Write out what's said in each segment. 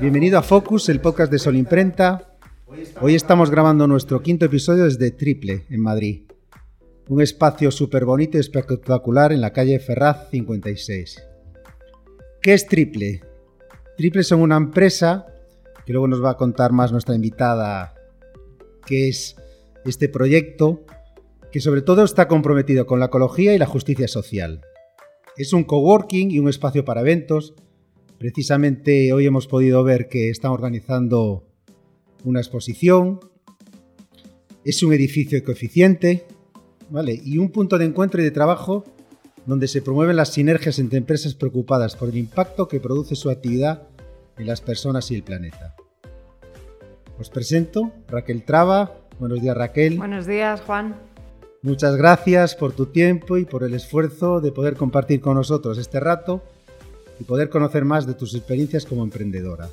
Bienvenido a Focus, el podcast de Sol Imprenta. Hoy estamos grabando nuestro quinto episodio desde Triple, en Madrid. Un espacio súper bonito y espectacular en la calle Ferraz 56. ¿Qué es Triple? Triple son una empresa que luego nos va a contar más nuestra invitada qué es este proyecto que sobre todo está comprometido con la ecología y la justicia social. Es un coworking y un espacio para eventos. Precisamente hoy hemos podido ver que están organizando una exposición. Es un edificio ecoeficiente, ¿vale? Y un punto de encuentro y de trabajo donde se promueven las sinergias entre empresas preocupadas por el impacto que produce su actividad en las personas y el planeta. Os presento Raquel Traba. Buenos días, Raquel. Buenos días, Juan. Muchas gracias por tu tiempo y por el esfuerzo de poder compartir con nosotros este rato y poder conocer más de tus experiencias como emprendedora.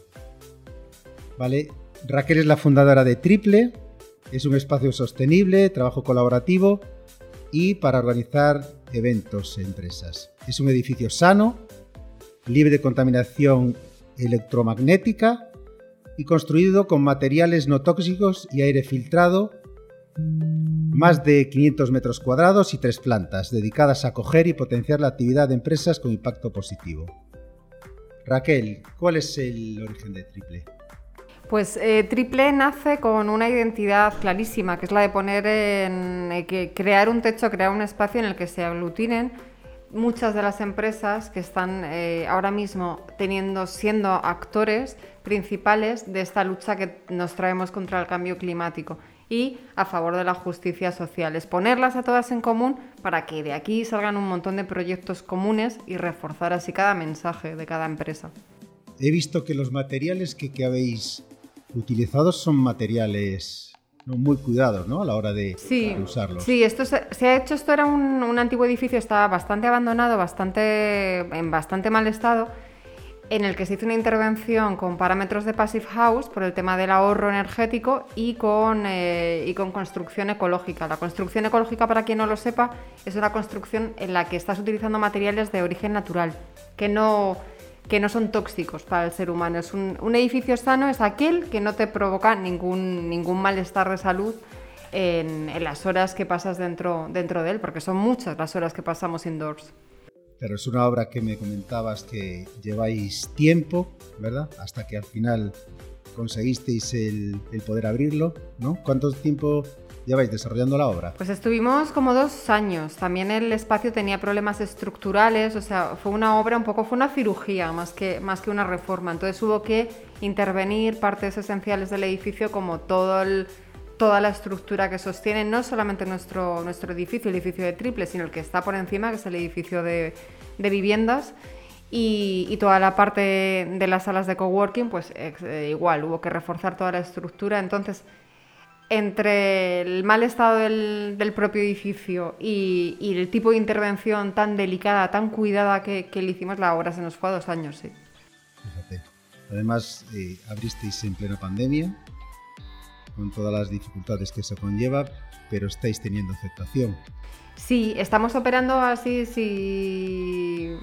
Vale, Raquel es la fundadora de Triple, es un espacio sostenible, trabajo colaborativo y para organizar eventos e empresas. Es un edificio sano, libre de contaminación electromagnética y construido con materiales no tóxicos y aire filtrado más de 500 metros cuadrados y tres plantas dedicadas a acoger y potenciar la actividad de empresas con impacto positivo. Raquel, ¿cuál es el origen de Triple? Pues eh, Triple nace con una identidad clarísima, que es la de poner en eh, que crear un techo, crear un espacio en el que se aglutinen muchas de las empresas que están eh, ahora mismo teniendo, siendo actores principales de esta lucha que nos traemos contra el cambio climático y a favor de la justicia social. Es ponerlas a todas en común para que de aquí salgan un montón de proyectos comunes y reforzar así cada mensaje de cada empresa. He visto que los materiales que, habéis utilizado son materiales muy cuidados ¿no? a la hora de, usarlos. Sí, esto se, ha hecho, esto era un, un antiguo edificio, estaba bastante abandonado, bastante, en bastante mal estado en el que se hizo una intervención con parámetros de Passive House por el tema del ahorro energético y con, eh, y con construcción ecológica. La construcción ecológica, para quien no lo sepa, es una construcción en la que estás utilizando materiales de origen natural, que no, que no son tóxicos para el ser humano. Es un, edificio sano es aquel que no te provoca ningún, ningún malestar de salud en, en, las horas que pasas dentro, dentro de él, porque son muchas las horas que pasamos indoors. Pero es una obra que me comentabas que lleváis tiempo, ¿verdad? Hasta que al final conseguisteis el, poder abrirlo, ¿no? ¿Cuánto tiempo lleváis desarrollando la obra? Pues estuvimos como dos años. También el espacio tenía problemas estructurales, o sea, fue una obra un poco, fue una cirugía más que, más que una reforma. Entonces hubo que intervenir partes esenciales del edificio como todo el toda la estructura que sostiene no solamente nuestro, nuestro edificio, el edificio de Triple, sino el que está por encima, que es el edificio de, viviendas. Y, toda la parte de las salas de coworking, pues eh, igual, hubo que reforzar toda la estructura. Entonces, entre el mal estado del, propio edificio y, el tipo de intervención tan delicada, tan cuidada que, le hicimos, la obra se nos fue a dos años, sí. Además, eh, abristeis en plena pandemia, con todas las dificultades que eso conlleva, pero estáis teniendo aceptación. Sí, estamos operando así, sí.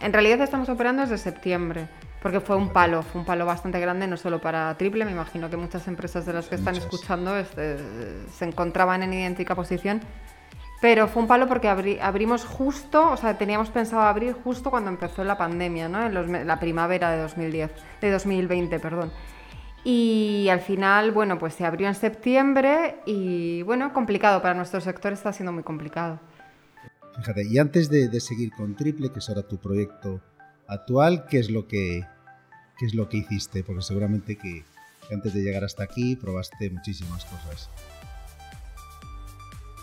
En realidad estamos operando desde septiembre, porque fue un palo, fue un palo bastante grande, no solo para Triple, me imagino que muchas empresas de las que están escuchando este, se encontraban en idéntica posición, pero fue un palo porque abrimos justo, o sea, teníamos pensado abrir justo cuando empezó la pandemia, ¿no? En la primavera de 2010, de 2020, perdón. Y al final, bueno, pues se abrió en septiembre y bueno, complicado para nuestro sector, está siendo muy complicado. Fíjate, y antes de, seguir con Triple, que es ahora tu proyecto actual, ¿qué es lo que, qué es lo que hiciste? Porque seguramente que, antes de llegar hasta aquí probaste muchísimas cosas.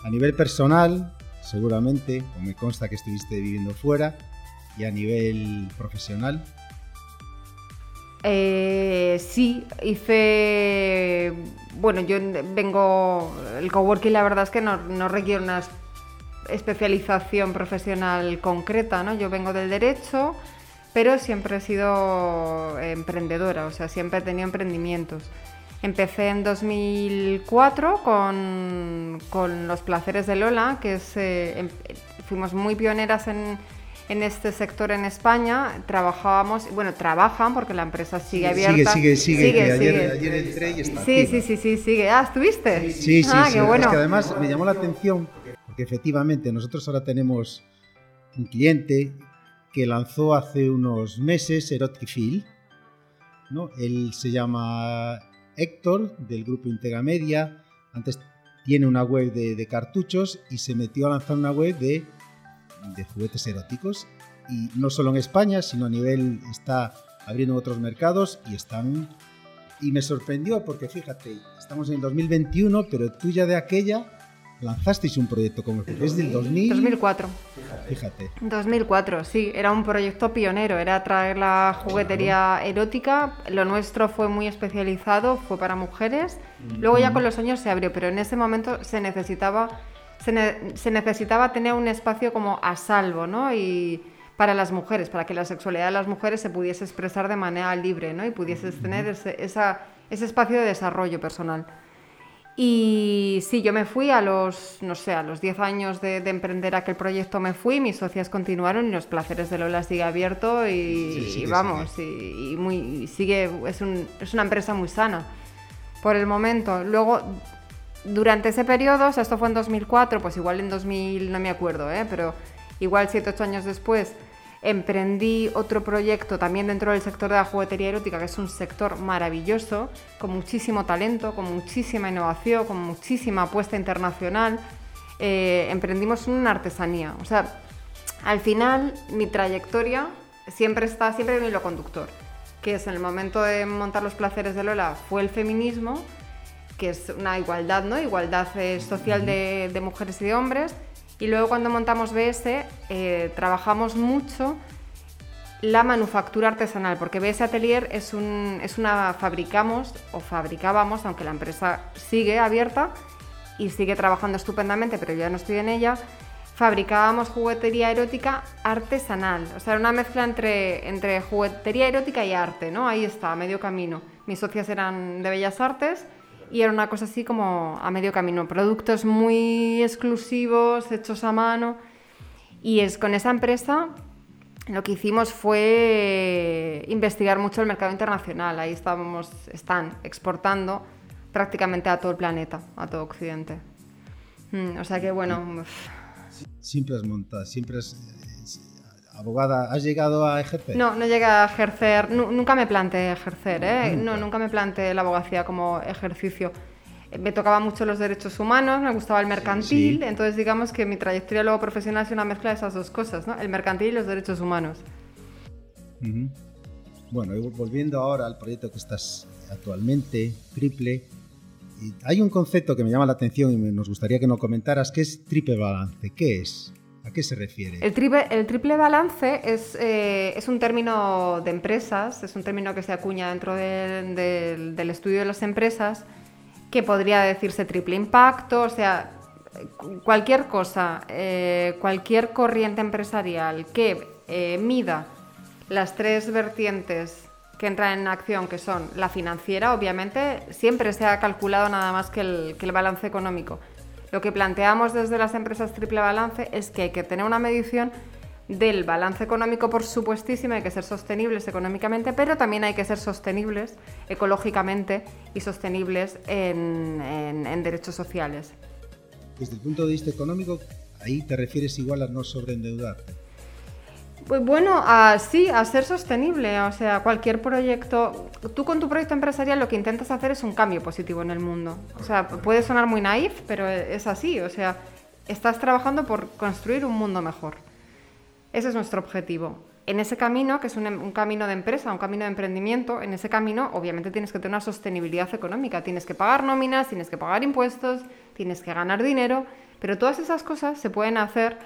A nivel personal, seguramente, o me consta que estuviste viviendo fuera, y a nivel profesional, eh, sí, hice. Bueno, yo vengo. El coworking, la verdad es que no, requiere una especialización profesional concreta, ¿no? Yo vengo del derecho, pero siempre he sido emprendedora, o sea, siempre he tenido emprendimientos. Empecé en 2004 con, con Los Placeres de Lola, que eh, em, fuimos muy pioneras en, en este sector en España. Trabajábamos, bueno, trabajan porque la empresa sigue abierta. Sigue, sigue, sigue. Ayer, ayer, entré y está. Sí, sí, sí, sí, sigue. Ah, ¿estuviste? Sí, sí, ah, sí. Qué bueno. Es que además me llamó la atención porque efectivamente nosotros ahora tenemos un cliente que lanzó hace unos meses Erotifil. ¿no? Él se llama Héctor, del grupo Integramedia. Antes tiene una web de, de, cartuchos y se metió a lanzar una web de, de, juguetes eróticos. Y no solo en España, sino a nivel, está abriendo otros mercados y están... Y me sorprendió porque fíjate, estamos en el 2021, pero tú ya de aquella lanzasteis un proyecto como este. Es del 2000... 2004. Fíjate. 2004, sí. Era un proyecto pionero. Era traer la juguetería erótica. Lo nuestro fue muy especializado, fue para mujeres. Luego ya con los años se abrió, pero en ese momento se necesitaba, se, ne se necesitaba tener un espacio como a salvo, ¿no? Y para las mujeres, para que la sexualidad de las mujeres se pudiese expresar de manera libre, ¿no? Y pudieses tener ese, esa, ese espacio de desarrollo personal. Y sí, yo me fui a los, no sé, a los 10 años de, de, emprender aquel proyecto me fui, mis socias continuaron y los placeres de Lola sigue abierto y, sí, sí, y vamos, y, y, muy, y sigue, es, un, es una empresa muy sana por el momento. Luego, durante ese periodo, o sea, esto fue en 2004, pues igual en 2000, no me acuerdo, ¿eh? pero igual 7, 8 años después, emprendí otro proyecto también dentro del sector de la juguetería erótica, que es un sector maravilloso, con muchísimo talento, con muchísima innovación, con muchísima apuesta internacional. Eh, emprendimos una artesanía. O sea, al final mi trayectoria siempre está, siempre en hilo conductor, que es en el momento de montar los placeres de Lola fue el feminismo, que es una igualdad, ¿no? Igualdad eh, social de, mujeres y de hombres y luego cuando montamos BS eh, trabajamos mucho la manufactura artesanal, porque BS Atelier es, es una fabricamos o fabricábamos, aunque la empresa sigue abierta y sigue trabajando estupendamente, pero yo ya no estoy en ella, fabricábamos juguetería erótica artesanal. O sea, era una mezcla entre, entre juguetería erótica y arte, ¿no? Ahí está, medio camino. Mis socias eran de Bellas Artes y era una cosa así como a medio camino, productos muy exclusivos, hechos a mano. Y es con esa empresa lo que hicimos fue investigar mucho el mercado internacional. Ahí estábamos, están exportando prácticamente a todo el planeta, a todo Occidente. Mm, o sea que bueno. Siempre has montado, siempre has abogada, ¿has llegado a ejercer? No, no llegué a ejercer, nunca me planteé ejercer, ¿eh? ¿Nunca? no, nunca me planteé la abogacía como ejercicio. Me tocaba mucho los derechos humanos, me gustaba el mercantil, sí. entonces digamos que mi trayectoria luego profesional es una mezcla de esas dos cosas, ¿no? El mercantil y los derechos humanos. Uh -huh. Bueno, y volviendo ahora al proyecto que estás actualmente, Triple, hay un concepto que me llama la atención y nos gustaría que nos comentaras, que es triple balance. ¿Qué es? ¿A qué se refiere? El triple, el triple balance es, eh, es, un término de empresas, es un término que se acuña dentro de, de, del estudio de las empresas, que podría decirse triple impacto, o sea, cualquier cosa, eh, cualquier corriente empresarial que eh, mida las tres vertientes que entran en acción, que son la financiera, obviamente, siempre se ha calculado nada más que el, que el balance económico. Lo que planteamos desde las empresas triple balance es que hay que tener una medición del balance económico, por supuestísimo, hay que ser sostenibles económicamente, pero también hay que ser sostenibles ecológicamente y sostenibles en, en, derechos sociales. Desde el punto de vista económico, ahí te refieres igual a no sobreendeudarte. Pues bueno, a, sí, a ser sostenible. O sea, cualquier proyecto. Tú con tu proyecto empresarial lo que intentas hacer es un cambio positivo en el mundo. O sea, puede sonar muy naif, pero es así. O sea, estás trabajando por construir un mundo mejor. Ese es nuestro objetivo. En ese camino, que es un, un, camino de empresa, un camino de emprendimiento, en ese camino obviamente tienes que tener una sostenibilidad económica. Tienes que pagar nóminas, tienes que pagar impuestos, tienes que ganar dinero, pero todas esas cosas se pueden hacer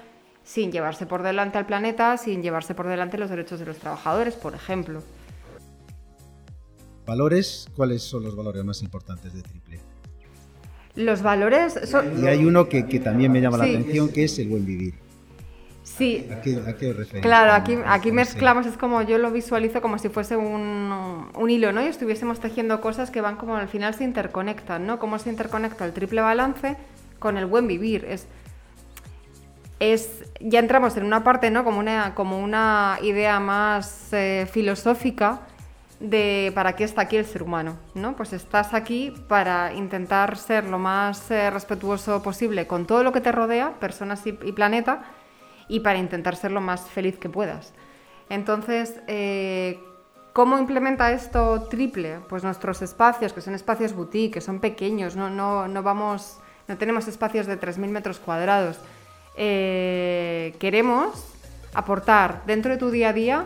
sin llevarse por delante al planeta, sin llevarse por delante los derechos de los trabajadores, por ejemplo. ¿Valores? ¿Cuáles son los valores más importantes de Triple? Los valores son... Y hay uno que, que también me llama sí. la atención, que es el buen vivir. Sí. ¿A qué, a qué? Claro, aquí, aquí mezclamos, es como yo lo visualizo como si fuese un, un, hilo, ¿no? Y estuviésemos tejiendo cosas que van como al final se interconectan, ¿no? Cómo se interconecta el triple balance con el buen vivir. Es, es ya entramos en una parte, ¿no? Como una, como una idea más eh, filosófica de para qué está aquí el ser humano, ¿no? Pues estás aquí para intentar ser lo más eh, respetuoso posible con todo lo que te rodea, personas y, planeta, y para intentar ser lo más feliz que puedas. Entonces, eh, ¿cómo implementa esto triple? Pues nuestros espacios, que son espacios boutique, que son pequeños, no, no, no vamos, no tenemos espacios de 3.000 metros cuadrados. Eh, queremos aportar dentro de tu día a día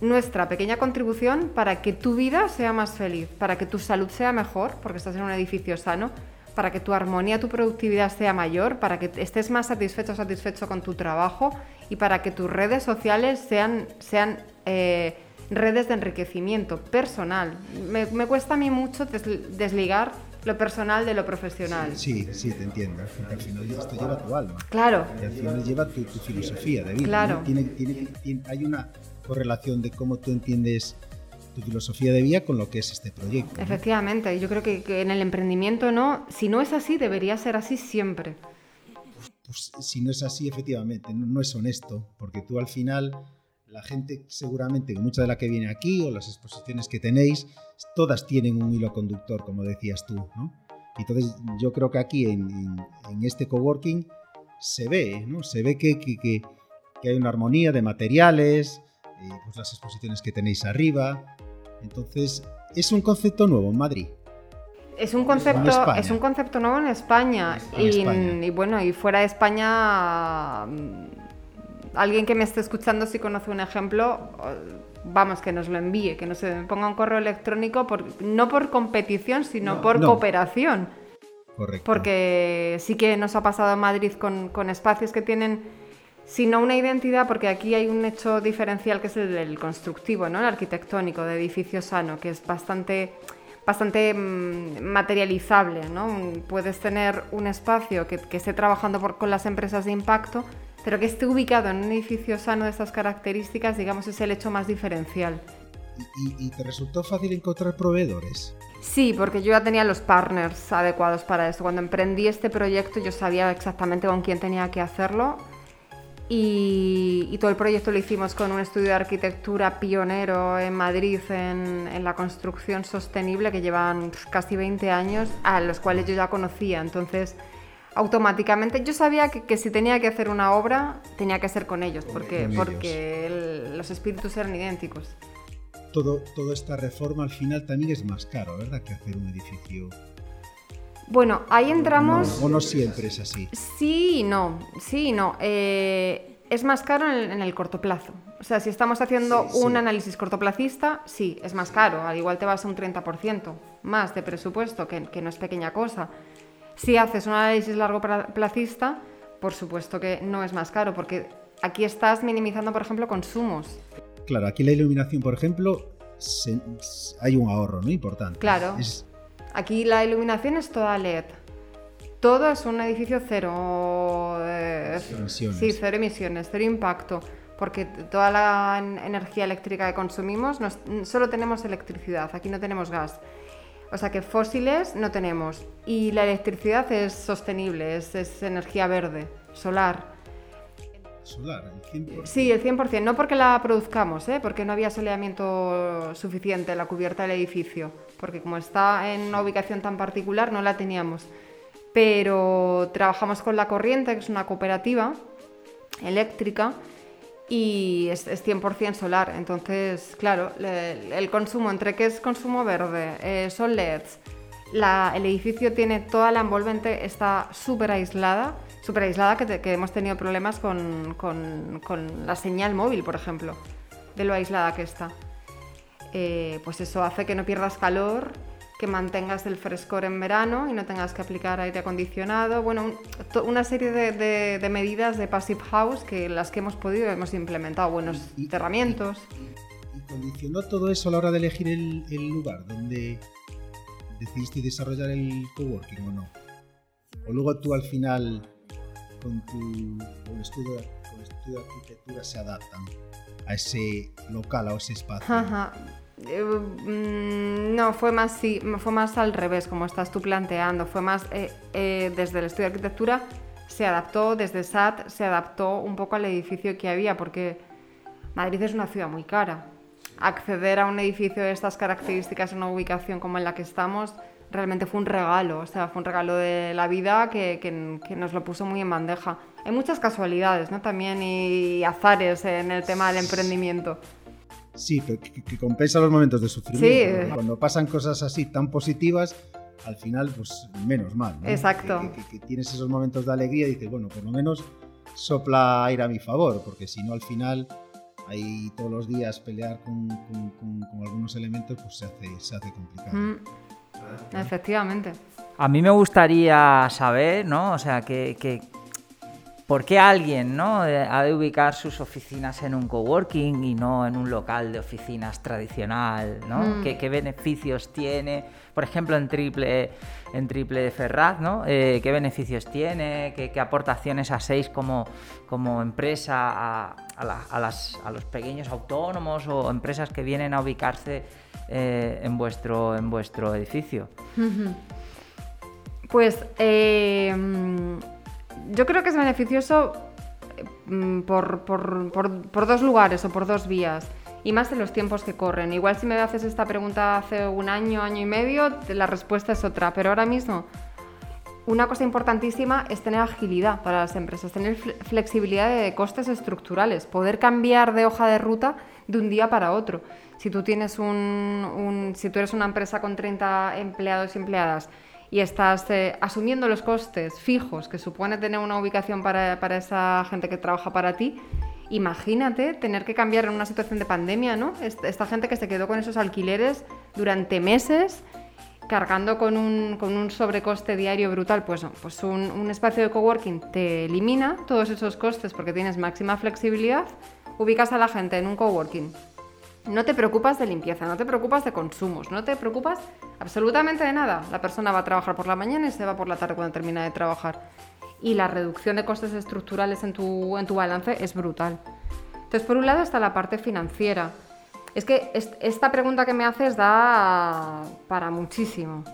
nuestra pequeña contribución para que tu vida sea más feliz, para que tu salud sea mejor, porque estás en un edificio sano, para que tu armonía, tu productividad sea mayor, para que estés más satisfecho satisfecho con tu trabajo y para que tus redes sociales sean, sean eh, redes de enriquecimiento personal. Me, cuesta a mí mucho desligar lo personal de lo profesional. Sí, sí, te entiendo. al final esto lleva tu alma. Claro. Y al final lleva tu, filosofía de vida. Claro. hay una correlación de cómo tú entiendes tu filosofía de vida con lo que es este proyecto. Efectivamente, yo creo que, en el emprendimiento no, si no es así, debería ser así siempre. Pues, si no es así, efectivamente, no, es honesto, porque tú al final, la gente seguramente, mucha de la que viene aquí o las exposiciones que tenéis, todas tienen un hilo conductor, como decías tú, ¿no? Entonces yo creo que aquí en, este coworking se ve, ¿no? Se ve que, que hay una armonía de materiales, pues las exposiciones que tenéis arriba. Entonces, es un concepto nuevo en Madrid. Es un concepto, es un concepto nuevo en España. y, bueno, y fuera de España, mm, alguien que me esté escuchando si conoce un ejemplo, vamos, que nos lo envíe, que nos ponga un correo electrónico, por, no por competición, sino por cooperación. Correcto. Porque sí que nos ha pasado en Madrid con, con espacios que tienen sino una identidad, porque aquí hay un hecho diferencial que es el del constructivo, ¿no? el arquitectónico, de edificio sano, que es bastante, bastante mm, materializable. ¿no? Puedes tener un espacio que, esté trabajando con las empresas de impacto, pero que esté ubicado en un edificio sano de estas características, digamos, es el hecho más diferencial. ¿Y, te resultó fácil encontrar proveedores? Sí, porque yo ya tenía los partners adecuados para eso. Cuando emprendí este proyecto yo sabía exactamente con quién tenía que hacerlo y, todo el proyecto lo hicimos con un estudio de arquitectura pionero en Madrid en, la construcción sostenible que llevan casi 20 años, a los cuales yo ya conocía. Entonces, automáticamente yo sabía que, si tenía que hacer una obra, tenía que ser con ellos, porque, porque los espíritus eran idénticos. Todo, toda esta reforma al final también es más caro, ¿verdad? Que hacer un edificio bueno, ahí entramos... o no siempre es así. Sí y no, sí y no. Eh, es más caro en el, corto plazo. O sea, si estamos haciendo un análisis cortoplacista, sí, es más caro. Al igual te vas a un 30% más de presupuesto, que, no es pequeña cosa. Si haces un análisis largo plazista, por supuesto que no es más caro, porque aquí estás minimizando, por ejemplo, consumos. Claro, aquí la iluminación, por ejemplo, hay un ahorro, ¿no? Importante. Claro. Aquí la iluminación es toda LED. Todo es un edificio cero. Eh, emisiones. Sí, cero emisiones, cero impacto. Porque toda la energía eléctrica que consumimos, solo tenemos electricidad, aquí no tenemos gas. O sea que fósiles no tenemos. Y la electricidad es sostenible, es, energía verde, solar. Solar, el 100%. Sí, el 100%. No porque la produzcamos, ¿eh? porque no había soleamiento suficiente en la cubierta del edificio porque como está en una ubicación tan particular no la teníamos. Pero trabajamos con La Corriente, que es una cooperativa eléctrica, y es, 100% solar. Entonces, claro, el consumo, entre que es consumo verde, eh, son LEDs, el edificio tiene toda la envolvente, está súper aislada, súper aislada que, hemos tenido problemas con, con la señal móvil, por ejemplo, de lo aislada que está. Eh, pues eso hace que no pierdas calor, que mantengas el frescor en verano y no tengas que aplicar aire acondicionado. Bueno, una serie de, medidas de Passive House que las que hemos podido hemos implementado buenos cerramientos. Y, condicionó todo eso a la hora de elegir el, lugar donde decidiste desarrollar el coworking o no? O luego tú al final con tu estudio, de arquitectura se adaptan a ese local, a ese espacio. Eh, mm, no, fue más, sí, fue más al revés, como estás tú planteando. Fue más eh, eh, desde el estudio de arquitectura se adaptó, desde SAT se adaptó un poco al edificio que había, porque Madrid es una ciudad muy cara. Acceder a un edificio de estas características en una ubicación como en la que estamos realmente fue un regalo, o sea, fue un regalo de la vida que, que, nos lo puso muy en bandeja. Hay muchas casualidades, ¿no? También y azares en el tema del emprendimiento. Sí, pero que, compensa los momentos de sufrimiento. Cuando pasan cosas así tan positivas, al final, pues menos mal. ¿no? Exacto. Que, tienes esos momentos de alegría y dices, bueno, por lo menos sopla aire a mi favor, porque si no, al final, ahí todos los días pelear con, algunos elementos, pues se hace, se hace complicado. Mm. Efectivamente. A mí me gustaría saber, ¿no? O sea, que, ¿Por qué alguien ¿no? ha de ubicar sus oficinas en un coworking y no en un local de oficinas tradicional? ¿no? Mm. ¿Qué, beneficios tiene? Por ejemplo, en Triple, en triple Ferraz, ¿no? Eh, ¿qué beneficios tiene? ¿Qué, aportaciones hacéis como, como empresa a, los pequeños autónomos o empresas que vienen a ubicarse eh, en, vuestro, en vuestro edificio? Pues... Eh yo creo que es beneficioso mm, por, dos lugares o por dos vías. Y más en los tiempos que corren. Igual si me haces esta pregunta hace un año, año y medio, la respuesta es otra. Pero ahora mismo, una cosa importantísima es tener agilidad para las empresas, tener flexibilidad de costes estructurales, poder cambiar de hoja de ruta de un día para otro. Si tú tienes un si tú eres una empresa con 30 empleados y empleadas y estás eh, asumiendo los costes fijos que supone tener una ubicación para, esa gente que trabaja para ti, imagínate tener que cambiar en una situación de pandemia, ¿no? Esta gente que se quedó con esos alquileres durante meses, cargando con un, con un sobrecoste diario brutal, pues, pues un, un espacio de coworking te elimina todos esos costes porque tienes máxima flexibilidad, ubicas a la gente en un coworking no te preocupas de limpieza, no te preocupas de consumos, no te preocupas absolutamente de nada. La persona va a trabajar por la mañana y se va por la tarde cuando termina de trabajar. Y la reducción de costes estructurales en tu, en tu balance es brutal. Entonces, por un lado está la parte financiera. Es que esta pregunta que me haces da para muchísimo.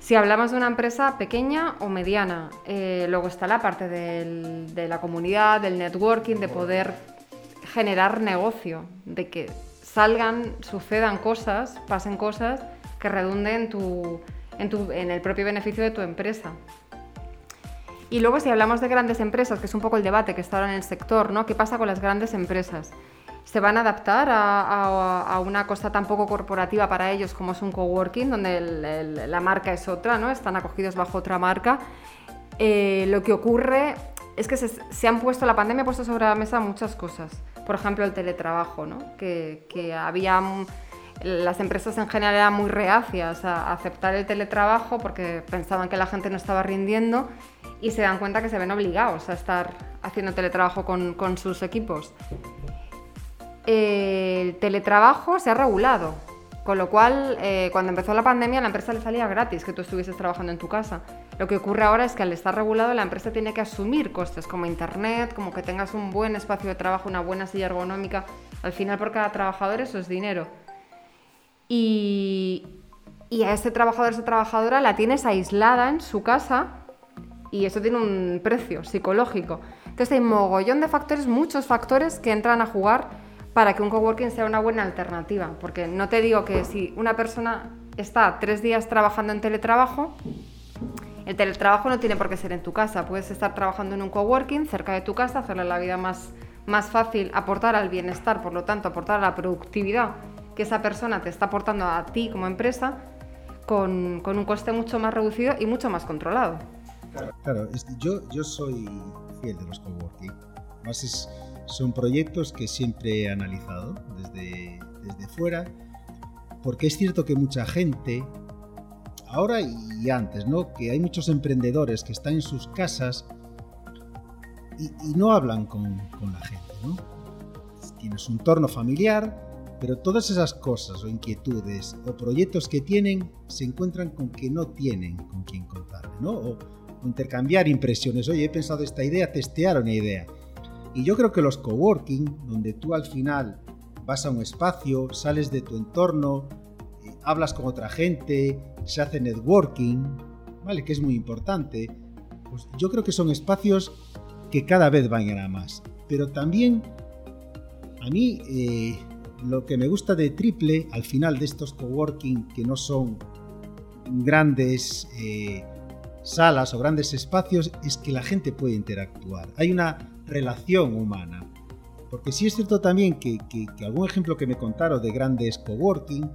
Si hablamos de una empresa pequeña o mediana, eh, luego está la parte de la comunidad, del networking, de poder generar negocio, de que salgan, sucedan cosas, pasen cosas que redunden en, tu, en, el propio beneficio de tu empresa. Y luego si hablamos de grandes empresas, que es un poco el debate que está ahora en el sector, ¿no? ¿Qué pasa con las grandes empresas? ¿Se van a adaptar a, una cosa tan poco corporativa para ellos como es un coworking, donde la marca es otra, ¿no? Están acogidos bajo otra marca. Eh, lo que ocurre es que se, se, han puesto, la pandemia ha puesto sobre la mesa muchas cosas por ejemplo, el teletrabajo, ¿no? que, había las empresas en general eran muy reacias a aceptar el teletrabajo porque pensaban que la gente no estaba rindiendo y se dan cuenta que se ven obligados a estar haciendo teletrabajo con, sus equipos. El teletrabajo se ha regulado, con lo cual eh, cuando empezó la pandemia la empresa le salía gratis que tú estuvieses trabajando en tu casa. Lo que ocurre ahora es que al estar regulado la empresa tiene que asumir costes como internet, como que tengas un buen espacio de trabajo, una buena silla ergonómica. Al final por cada trabajador eso es dinero. Y, a ese trabajador, esa trabajadora la tienes aislada en su casa y eso tiene un precio psicológico. Entonces hay mogollón de factores, muchos factores que entran a jugar para que un coworking sea una buena alternativa. Porque no te digo que si una persona está tres días trabajando en teletrabajo, el teletrabajo no tiene por qué ser en tu casa, puedes estar trabajando en un coworking cerca de tu casa, hacerle la vida más, más fácil, aportar al bienestar, por lo tanto, aportar a la productividad que esa persona te está aportando a ti como empresa con, un coste mucho más reducido y mucho más controlado. Claro, yo, yo soy fiel de los coworking. Además, son proyectos que siempre he analizado desde, desde fuera, porque es cierto que mucha gente ahora y antes, ¿no? Que hay muchos emprendedores que están en sus casas y, no hablan con, la gente, ¿no? Tienes un entorno familiar, pero todas esas cosas o inquietudes o proyectos que tienen se encuentran con que no tienen con quién contarle, ¿no? O, intercambiar impresiones. Oye, he pensado esta idea, testear una idea. Y yo creo que los coworking, donde tú al final vas a un espacio, sales de tu entorno, hablas con otra gente, se hace networking, ¿vale? Que es muy importante. pues yo creo que son espacios que cada vez van a más. Pero también a mí eh, lo que me gusta de Triple, al final de estos coworking que no son grandes eh, salas o grandes espacios, es que la gente puede interactuar. Hay una relación humana. Porque sí es cierto también que, que algún ejemplo que me contaron de grandes coworking,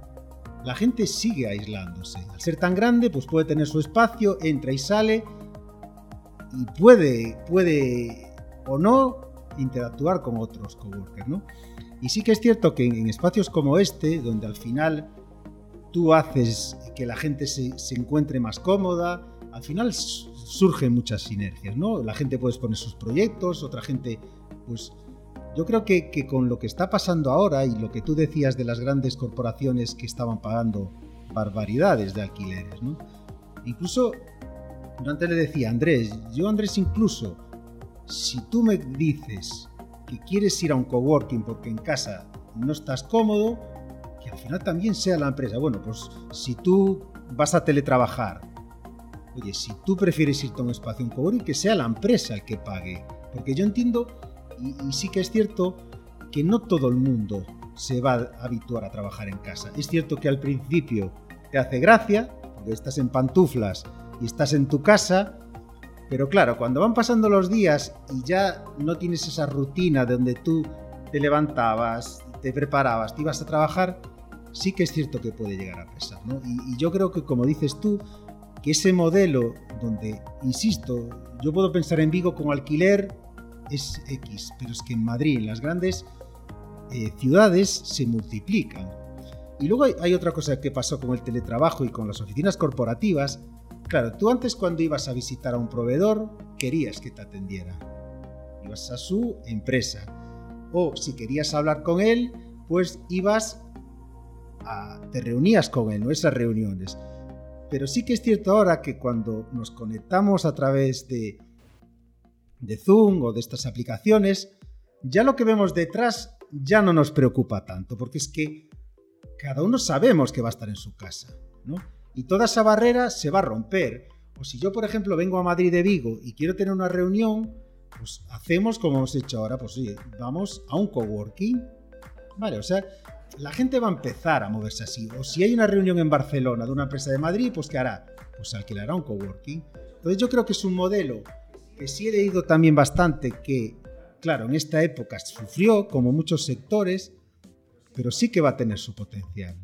la gente sigue aislándose. Al ser tan grande, pues puede tener su espacio, entra y sale y puede, puede o no interactuar con otros coworkers, ¿no? Y sí que es cierto que en, espacios como este, donde al final tú haces que la gente se, encuentre más cómoda, al final surgen muchas sinergias, ¿no? La gente puede exponer sus proyectos, otra gente, pues yo creo que, con lo que está pasando ahora y lo que tú decías de las grandes corporaciones que estaban pagando barbaridades de alquileres, ¿no? Incluso, yo antes le decía, Andrés, yo Andrés incluso, si tú me dices que quieres ir a un coworking porque en casa no estás cómodo, que al final también sea la empresa. Bueno, pues si tú vas a teletrabajar, oye, si tú prefieres irte a un espacio, un coworking, que sea la empresa el que pague. Porque yo entiendo, y, y sí que es cierto, que no todo el mundo se va a habituar a trabajar en casa. Es cierto que al principio te hace gracia, porque estás en pantuflas y estás en tu casa, pero claro, cuando van pasando los días y ya no tienes esa rutina de donde tú te levantabas, te preparabas, te ibas a trabajar, sí que es cierto que puede llegar a pesar. Y, yo creo que, como dices tú, que ese modelo donde, insisto, yo puedo pensar en Vigo con alquiler es X, pero es que en Madrid, en las grandes eh, ciudades, se multiplican. Y luego hay otra cosa que pasó con el teletrabajo y con las oficinas corporativas, Claro, tú antes cuando ibas a visitar a un proveedor, querías que te atendiera. Ibas a su empresa. O si querías hablar con él, pues ibas a... te reunías con él, ¿no? Esas reuniones. Pero sí que es cierto ahora que cuando nos conectamos a través de, de Zoom o de estas aplicaciones, ya lo que vemos detrás ya no nos preocupa tanto, porque es que cada uno sabemos que va a estar en su casa, ¿no? y toda esa barrera se va a romper. O si yo, por ejemplo, vengo a Madrid de Vigo y quiero tener una reunión, pues hacemos como hemos hecho ahora, pues oye, vamos a un coworking. Vale, o sea, la gente va a empezar a moverse así. O si hay una reunión en Barcelona de una empresa de Madrid, pues ¿qué hará? Pues alquilará un coworking. Entonces yo creo que es un modelo que sí he leído también bastante que, claro, en esta época sufrió, como muchos sectores, pero sí que va a tener su potencial.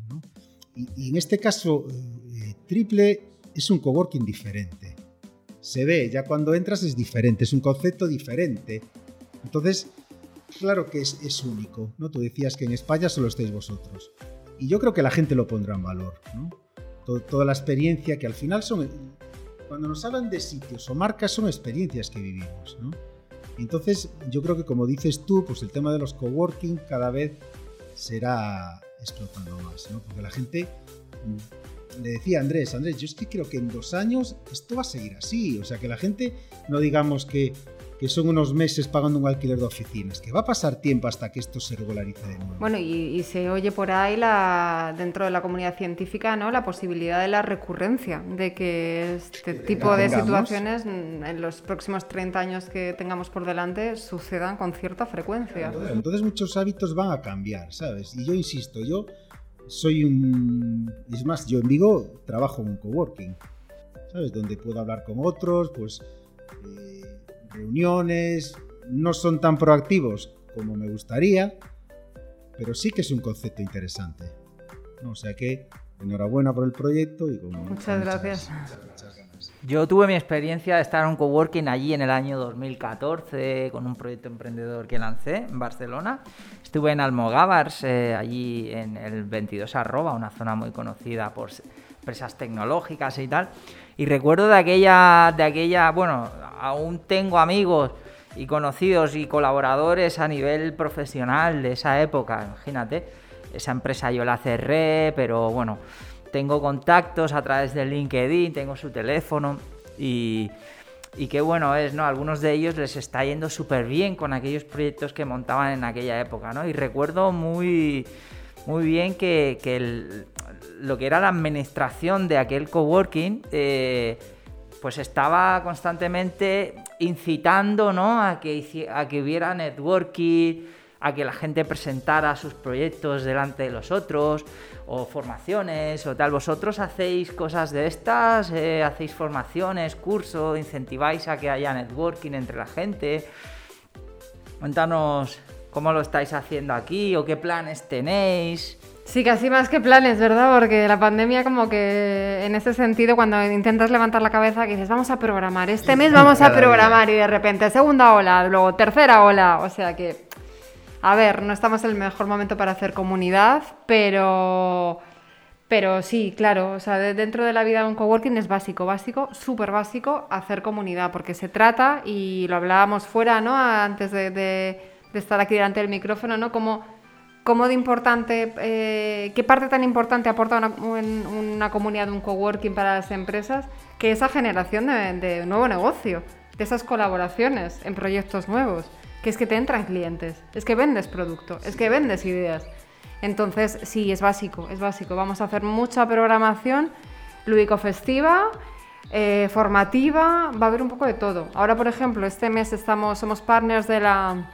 Y, y en este caso, Triple es un coworking diferente. Se ve, ya cuando entras es diferente, es un concepto diferente. Entonces, claro que es, único, ¿no? Tú decías que en España solo estáis vosotros. Y yo creo que la gente lo pondrá en valor, ¿no? toda la experiencia que al final son... Cuando nos hablan de sitios o marcas son experiencias que vivimos, ¿no? Entonces, yo creo que como dices tú, pues el tema de los coworking cada vez será explotando más, ¿no? Porque la gente le decía Andrés, Andrés, yo es que creo que en dos años esto va a seguir así. O sea, que la gente no digamos que, son unos meses pagando un alquiler de oficinas, que va a pasar tiempo hasta que esto se regularice de nuevo. Bueno, y, se oye por ahí la, dentro de la comunidad científica ¿no? la posibilidad de la recurrencia, de que este tipo de situaciones en los próximos 30 años que tengamos por delante sucedan con cierta frecuencia. entonces muchos hábitos van a cambiar, ¿sabes? Y yo insisto, yo soy un... Es más, yo en Vigo trabajo en un coworking, ¿sabes? Donde puedo hablar con otros, pues eh, reuniones, no son tan proactivos como me gustaría, pero sí que es un concepto interesante. O sea que enhorabuena por el proyecto y como... Muchas gracias. Yo tuve mi experiencia de estar en un coworking allí en el año 2014 con un proyecto emprendedor que lancé en Barcelona. Estuve en Almogávars, eh, allí en el 22 arroba, una zona muy conocida por empresas tecnológicas y tal. Y recuerdo de aquella, de aquella, bueno, aún tengo amigos y conocidos y colaboradores a nivel profesional de esa época, imagínate. Esa empresa yo la cerré, pero bueno, tengo contactos a través de LinkedIn, tengo su teléfono y, qué bueno es, ¿no? Algunos de ellos les está yendo súper bien con aquellos proyectos que montaban en aquella época, ¿no? Y recuerdo muy, muy bien que, lo que era la administración de aquel coworking, eh, pues estaba constantemente incitando ¿no? a, que, a que hubiera networking, a que la gente presentara sus proyectos delante de los otros, o formaciones, o tal. ¿Vosotros hacéis cosas de estas? Eh, ¿Hacéis formaciones, cursos? ¿Incentiváis a que haya networking entre la gente? Cuéntanos cómo lo estáis haciendo aquí o qué planes tenéis. Sí, casi más que planes, ¿verdad? Porque la pandemia como que en ese sentido cuando intentas levantar la cabeza que dices, vamos a programar, este mes vamos a programar y de repente segunda ola, luego tercera ola, o sea que, a ver, no estamos en el mejor momento para hacer comunidad, pero, pero sí, claro, o sea, dentro de la vida de un coworking es básico, básico, súper básico hacer comunidad, porque se trata, y lo hablábamos fuera, ¿no? Antes de, de estar aquí delante del micrófono, ¿no? Como cómo de importante, eh, qué parte tan importante aporta una, una, comunidad un coworking para las empresas, que esa generación de, nuevo negocio, de esas colaboraciones en proyectos nuevos, que es que te entran clientes, es que vendes producto, es que vendes ideas. Entonces, sí, es básico, es básico. Vamos a hacer mucha programación lúdico-festiva, eh, formativa, va a haber un poco de todo. Ahora, por ejemplo, este mes estamos, somos partners de la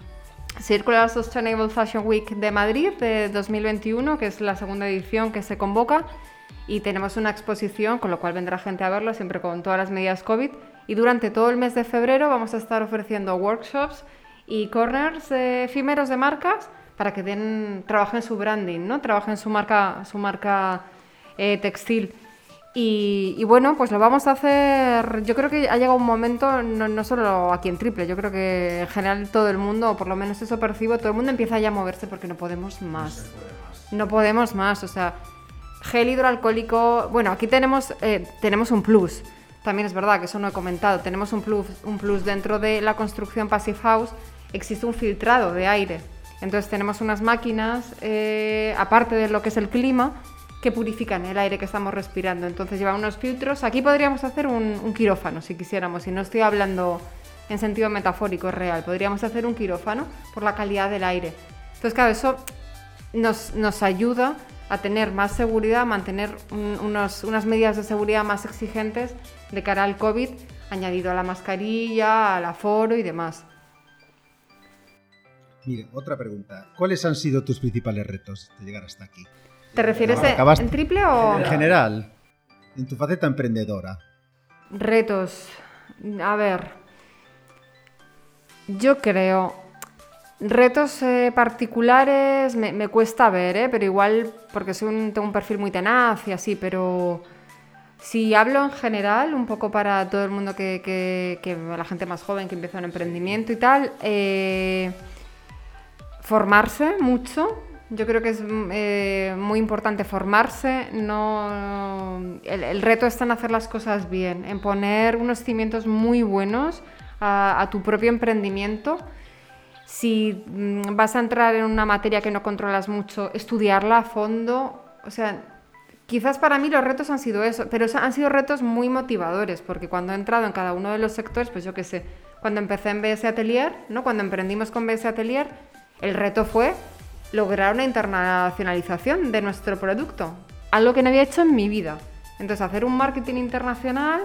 Circular Sustainable Fashion Week de Madrid de 2021, que es la segunda edición que se convoca. Y tenemos una exposición, con lo cual vendrá gente a verlo, siempre con todas las medidas COVID. Y durante todo el mes de febrero vamos a estar ofreciendo workshops y corners efímeros de marcas para que den, trabajen su branding, ¿no? trabajen su marca, su marca eh, textil. Y, bueno, pues lo vamos a hacer. Yo creo que ha llegado un momento, no, solo aquí en Triple, yo creo que en general todo el mundo, o por lo menos eso percibo, todo el mundo empieza ya a moverse porque no podemos más. No, podemos más, o sea, gel hidroalcohólico. Bueno, aquí tenemos, eh, tenemos un plus. También es verdad que eso no he comentado. Tenemos un plus, un plus dentro de la construcción Passive House. Existe un filtrado de aire. Entonces tenemos unas máquinas, eh, aparte de lo que es el clima, que purifican el aire que estamos respirando. Entonces lleva unos filtros. Aquí podríamos hacer un, quirófano si quisiéramos, y no estoy hablando en sentido metafórico, real. Podríamos hacer un quirófano por la calidad del aire. Entonces, claro, eso nos, ayuda a tener más seguridad, a mantener unas medidas de seguridad más exigentes de cara al COVID, añadido a la mascarilla, al aforo y demás. Mire, otra pregunta. ¿Cuáles han sido tus principales retos de llegar hasta aquí? ¿Te refieres en triple o...? En general, en tu faceta emprendedora. Retos. A ver. Yo creo... Retos eh, particulares me, cuesta ver, ¿eh? pero igual porque soy un, tengo un perfil muy tenaz y así, pero si hablo en general, un poco para todo el mundo que, que, la gente más joven que empieza un emprendimiento y tal, eh, formarse mucho, yo creo que es mm, eh, muy importante formarse. No, el, reto está en hacer las cosas bien, en poner unos cimientos muy buenos a, tu propio emprendimiento. Si mm, vas a entrar en una materia que no controlas mucho, estudiarla a fondo. O sea, quizás para mí los retos han sido eso, pero han sido retos muy motivadores, porque cuando he entrado en cada uno de los sectores, pues yo qué sé, cuando empecé en BS Atelier, ¿no? cuando emprendimos con BS Atelier, el reto fue lograr una internacionalización de nuestro producto, algo que no había hecho en mi vida. Entonces, hacer un marketing internacional,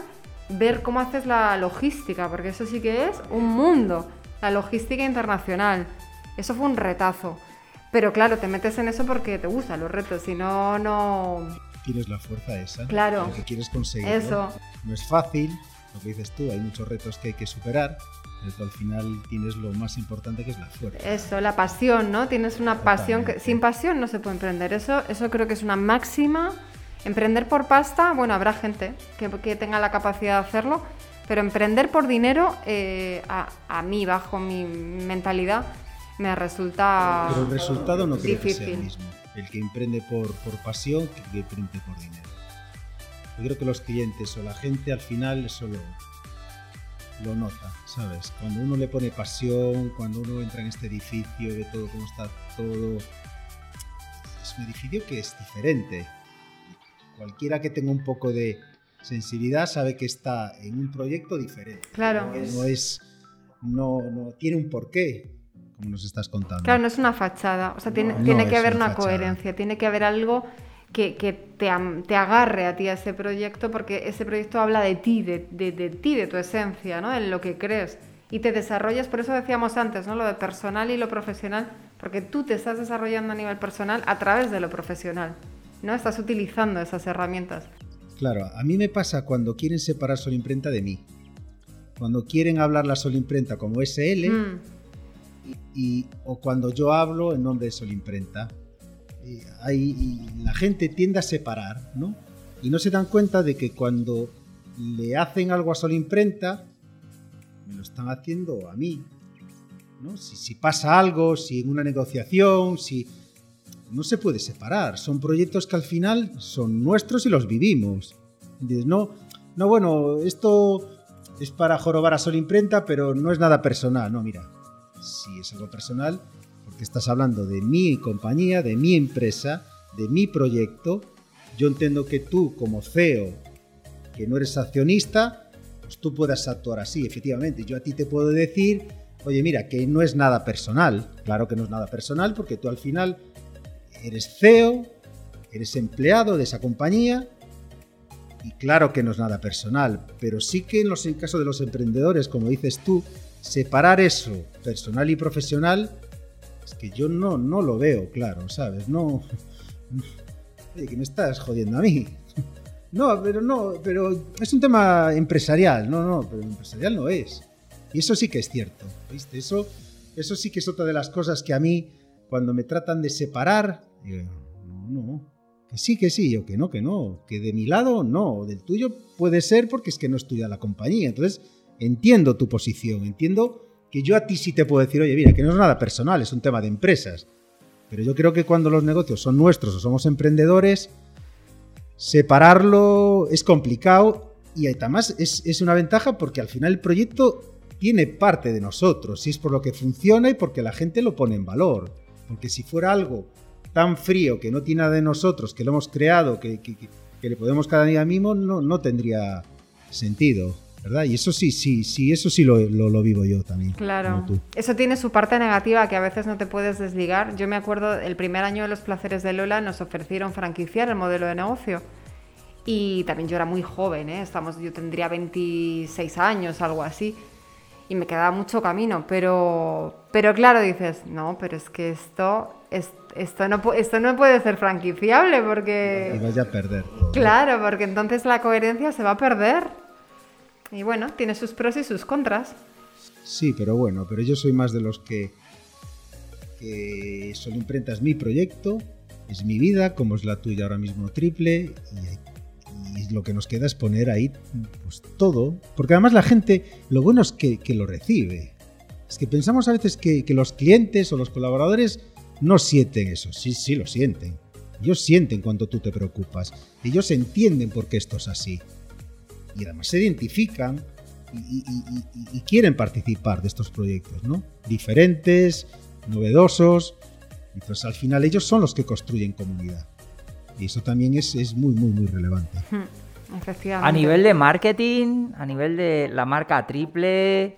ver cómo haces la logística, porque eso sí que es un mundo, la logística internacional. Eso fue un retazo. Pero claro, te metes en eso porque te gustan los retos, si no, no... Tienes la fuerza esa. Claro. Lo que quieres conseguir. Eso. No es fácil, lo que dices tú, hay muchos retos que hay que superar, pero al final tienes lo más importante que es la fuerza. Eso, la pasión, ¿no? Tienes una pasión que sin pasión no se puede emprender. Eso, eso creo que es una máxima. Emprender por pasta, bueno, habrá gente que, que tenga la capacidad de hacerlo, pero emprender por dinero, eh, a, a, mí, bajo mi mentalidad, me resulta. Pero el resultado no creo que sea el mismo. El que emprende por, por pasión que el que emprende por dinero. Yo creo que los clientes o la gente al final eso lo, lo nota, ¿sabes? Cuando uno le pone pasión, cuando uno entra en este edificio, ve todo cómo está todo. Es un edificio que es diferente. Cualquiera que tenga un poco de sensibilidad sabe que está en un proyecto diferente. Claro. No es. No, no tiene un porqué, como nos estás contando. Claro, no es una fachada. O sea, tiene, tiene que haber una coherencia, tiene que haber algo que, te, te, agarre a ti a ese proyecto, porque ese proyecto habla de ti, de, de, ti, de tu esencia, ¿no? En lo que crees. Y te desarrollas, por eso decíamos antes, ¿no? Lo de personal y lo profesional, porque tú te estás desarrollando a nivel personal a través de lo profesional, ¿no? Estás utilizando esas herramientas. Claro, a mí me pasa cuando quieren separar Solimprenta de mí. Cuando quieren hablar la Solimprenta como SL mm. y, o cuando yo hablo en nombre de Solimprenta hay, la gente tiende a separar, ¿no? Y no se dan cuenta de que cuando le hacen algo a Sol Imprenta, me lo están haciendo a mí. ¿no? Si, pasa algo, si en una negociación, si... No se puede separar. Son proyectos que al final son nuestros y los vivimos. No, no, bueno, esto es para jorobar a Sol Imprenta, pero no es nada personal. No, mira, si es algo personal, estás hablando de mi compañía, de mi empresa, de mi proyecto. Yo entiendo que tú como CEO, que no eres accionista, pues tú puedas actuar así, efectivamente. Yo a ti te puedo decir, oye, mira, que no es nada personal. Claro que no es nada personal porque tú al final eres CEO, eres empleado de esa compañía y claro que no es nada personal, pero sí que en, los, en caso de los emprendedores, como dices tú, separar eso, personal y profesional, que yo no, no lo veo claro, ¿sabes? No. Oye, que me estás jodiendo a mí. No, pero no, pero es un tema empresarial, no, no, pero empresarial no es. Y eso sí que es cierto, ¿viste? Eso, eso sí que es otra de las cosas que a mí, cuando me tratan de separar, digo, no, no, que sí, que sí, o que no, que no, que de mi lado no, del tuyo puede ser porque es que no estudia la compañía. Entonces, entiendo tu posición, entiendo que yo a ti sí te puedo decir, oye, mira, que no es nada personal, es un tema de empresas. Pero yo creo que cuando los negocios son nuestros o somos emprendedores, separarlo es complicado y además es, es una ventaja porque al final el proyecto tiene parte de nosotros, y es por lo que funciona y porque la gente lo pone en valor. Porque si fuera algo tan frío que no tiene nada de nosotros, que lo hemos creado, que, que, que le podemos cada día mismo, no, no tendría sentido. ¿Verdad? Y eso sí, sí, sí, eso sí lo, lo, vivo yo también. Claro. Eso tiene su parte negativa que a veces no te puedes desligar. Yo me acuerdo, el primer año de los placeres de Lola nos ofrecieron franquiciar el modelo de negocio. Y también yo era muy joven, ¿eh? Estamos, yo tendría 26 años, algo así. Y me quedaba mucho camino, pero, pero claro, dices, no, pero es que esto, esto, no, esto no puede ser franquiciable porque... Y vaya a perder. Claro, porque entonces la coherencia se va a perder. Y bueno, tiene sus pros y sus contras. Sí, pero bueno, pero yo soy más de los que, que Solo Imprenta es mi proyecto, es mi vida, como es la tuya ahora mismo triple, y, lo que nos queda es poner ahí pues, todo, porque además la gente, lo bueno es que, lo recibe. Es que pensamos a veces que, que, los clientes o los colaboradores no sienten eso, sí, sí lo sienten. Ellos sienten cuando tú te preocupas, ellos entienden por qué esto es así y además se identifican y, quieren participar de estos proyectos, ¿no? Diferentes, novedosos, y pues al final ellos son los que construyen comunidad. Y eso también es, es muy, muy, muy relevante. A nivel de marketing, a nivel de la marca triple,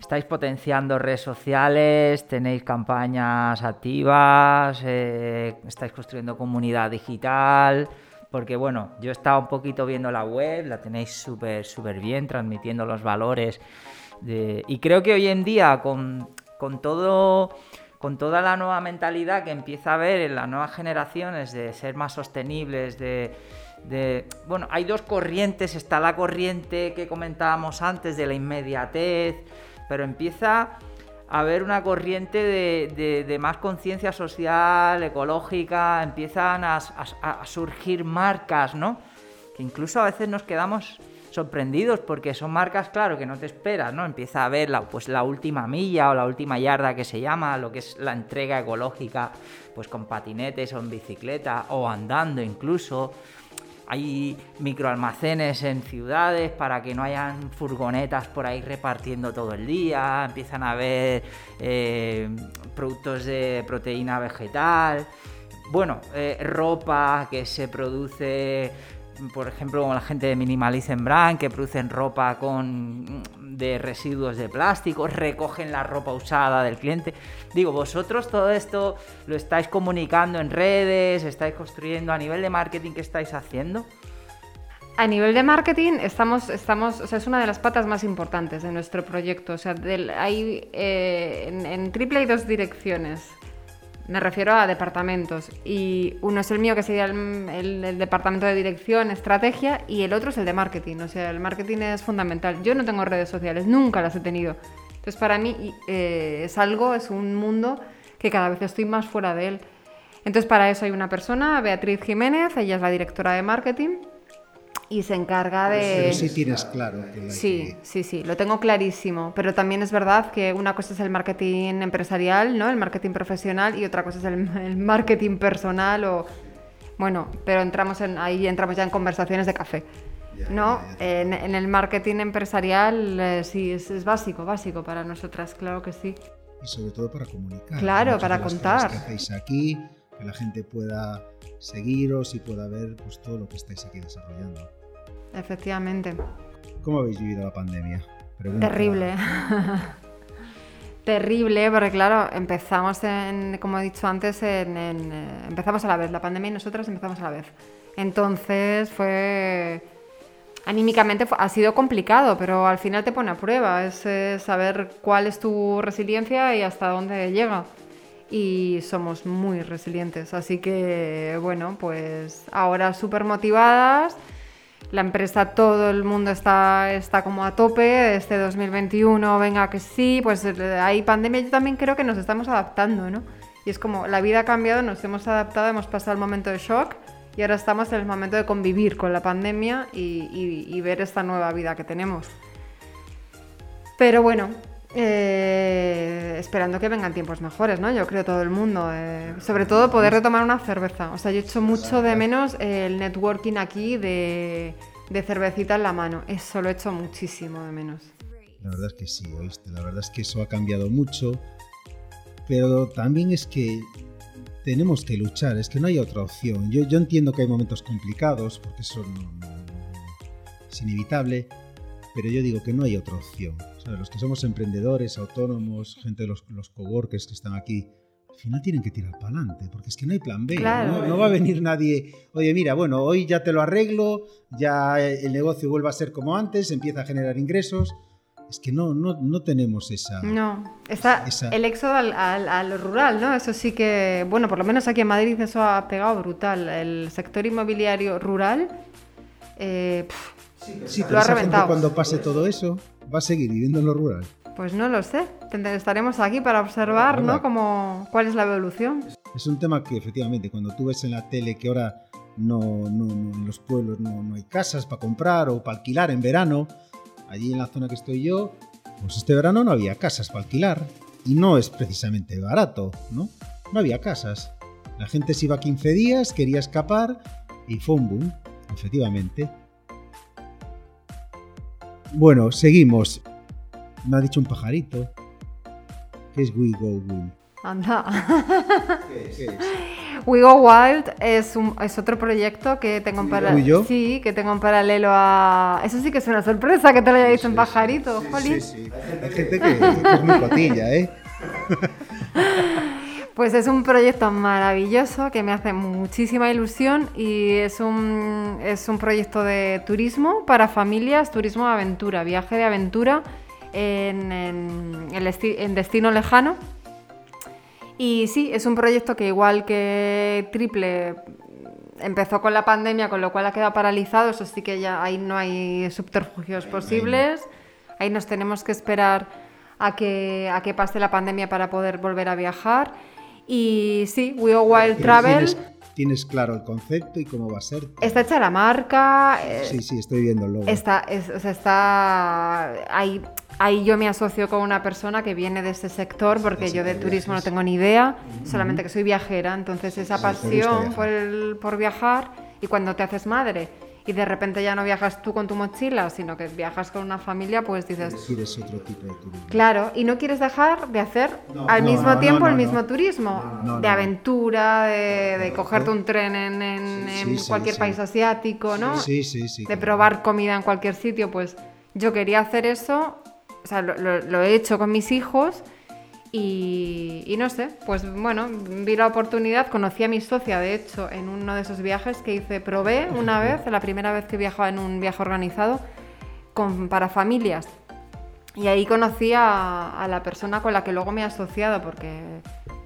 estáis potenciando redes sociales, tenéis campañas activas, eh, estáis construyendo comunidad digital porque bueno, yo he estado un poquito viendo la web, la tenéis súper, súper bien, transmitiendo los valores. Y creo que hoy en día, con, todo con toda la nueva mentalidad que empieza a haber en las nuevas generaciones de ser más sostenibles, de, Bueno, hay dos corrientes, está la corriente que comentábamos antes de la inmediatez, pero empieza haber una corriente de, más conciencia social, ecológica, empiezan a, surgir marcas, ¿no? Que incluso a veces nos quedamos sorprendidos porque son marcas, claro, que no te esperas, ¿no? Empieza a la, pues, la última milla o la última yarda que se llama, lo que es la entrega ecológica, pues con patinetes o en bicicleta o andando incluso hay microalmacenes en ciudades para que no hayan furgonetas por ahí repartiendo todo el día, empiezan a haber eh, productos de proteína vegetal, bueno, eh, ropa que se produce por ejemplo, la gente de Minimalism Brand, que producen ropa con de residuos de plástico, recogen la ropa usada del cliente. Digo, vosotros todo esto lo estáis comunicando en redes, estáis construyendo a nivel de marketing, ¿qué estáis haciendo? A nivel de marketing, estamos, estamos, o sea, es una de las patas más importantes de nuestro proyecto. O sea, hay, eh, en, Triple hay dos direcciones. Me refiero a departamentos. Y uno es el mío, que sería el, departamento de dirección, estrategia, y el otro es el de marketing. O sea, el marketing es fundamental. Yo no tengo redes sociales, nunca las he tenido. Entonces, para mí eh, es algo, es un mundo que cada vez estoy más fuera de él. Entonces, para eso hay una persona, Beatriz Jiménez, ella es la directora de marketing y se encarga de... Pero sí tienes claro. Que sí, sí, sí, lo tengo clarísimo. Pero también es verdad que una cosa es el marketing empresarial, ¿no? El marketing profesional y otra cosa es el, marketing personal o... Bueno, pero entramos en, ahí entramos ya en conversaciones de café. ¿no? en, el marketing empresarial eh, sí, es, básico, básico para nosotras, claro que sí. Y sobre todo para comunicar. Claro, para contar. Que hacéis aquí, que la gente pueda seguiros y pueda ver pues, todo lo que estáis aquí desarrollando. Efectivamente. ¿Cómo habéis vivido la pandemia? Terrible. Terrible, porque claro, empezamos en, como he dicho antes, en, eh, empezamos a la vez, la pandemia y nosotros empezamos a la vez. Entonces fue, anímicamente ha sido complicado, pero al final te pone a prueba, es saber cuál es tu resiliencia y hasta dónde llega. Y somos muy resilientes, así que bueno, pues ahora súper motivadas la empresa, todo el mundo está, está como a tope, este 2021, venga que sí, pues eh, hay pandemia, yo también creo que nos estamos adaptando, ¿no? Y es como, la vida ha cambiado, nos hemos adaptado, hemos pasado el momento de shock y ahora estamos en el momento de convivir con la pandemia y, ver esta nueva vida que tenemos. Pero bueno, eh, esperando que vengan tiempos mejores, ¿no? Yo creo todo el mundo. Eh, sobre todo poder retomar una cerveza. O sea, yo he hecho mucho de menos el networking aquí de, cervecita en la mano. Eso lo he hecho muchísimo de menos. La verdad es que sí, oíste. La verdad es que eso ha cambiado mucho. Pero también es que tenemos que luchar, es que no hay otra opción. Yo, yo entiendo que hay momentos complicados, porque eso es inevitable, pero yo digo que no hay otra opción. Los que somos emprendedores, autónomos, gente de los, los coworkers que están aquí, al final tienen que tirar para adelante, porque es que no hay plan B. ¿no? va a venir nadie, oye, mira, bueno, hoy ya te lo arreglo, ya el negocio vuelve a ser como antes, empieza a generar ingresos. Es que no, no, no tenemos esa... No, está el éxodo al, a lo rural, ¿no? Eso sí que, bueno, por lo menos aquí en Madrid eso ha pegado brutal. El sector inmobiliario rural... Eh, Sí, pero esa gente cuando pase todo eso va a seguir viviendo en lo rural. Pues no lo sé. Estaremos aquí para observar, ¿no? Como, cuál es la evolución. Es un tema que efectivamente cuando tú ves en la tele que ahora no, no, en los pueblos no, no hay casas para comprar o para alquilar en verano, allí en la zona que estoy yo, pues este verano no había casas para alquilar y no es precisamente barato, ¿no? No había casas. La gente se iba 15 días, quería escapar y fue un boom, efectivamente. Bueno, seguimos. Me ha dicho un pajarito. ¿Qué es We Go Wild? Anda. ¿Qué es? We Go Wild es, un, es otro proyecto que tengo en paralelo. Sí, que tengo en paralelo a. Eso sí que es una sorpresa que te lo haya dicho un pajarito. Sí, sí, sí, Hay gente que, que es muy cotilla, ¿eh? Pues es un proyecto maravilloso que me hace muchísima ilusión y es un, es un proyecto de turismo para familias, turismo de aventura, viaje de aventura en, en, destino lejano. Y sí, es un proyecto que igual que Triple empezó con la pandemia, con lo cual ha quedado paralizado, eso sí que ya ahí no hay subterfugios posibles, ahí nos tenemos que esperar a que, a que pase la pandemia para poder volver a viajar. Y sí, We Are Wild Travel. Tienes, claro el concepto y cómo va a ser. Está hecha la marca. Eh, sí, sí, estoy viendo el logo. Está, o sea, está ahí, ahí yo me asocio con una persona que viene de ese sector, porque yo de turismo no tengo ni idea, solamente que soy viajera. Entonces, esa pasión por, el, por viajar y cuando te haces madre y de repente ya no viajas tú con tu mochila, sino que viajas con una familia, pues dices... Quieres otro tipo de turismo. Claro, y no quieres dejar de hacer No, al no, mismo no, tiempo el mismo turismo, de aventura, de, de cogerte un tren en, en- Sí, en sí, cualquier sí. país asiático, ¿no? Sí, sí, sí. de probar comida en cualquier sitio, pues yo quería hacer eso, o sea, lo, lo- lo he hecho con mis hijos y, y no sé, pues bueno, vi la oportunidad, conocí a mi socia, de hecho, en uno de esos viajes que hice, probé una vez, la primera vez que viajaba en un viaje organizado con, para familias. Y ahí conocí a, a la persona con la que luego me he asociado porque,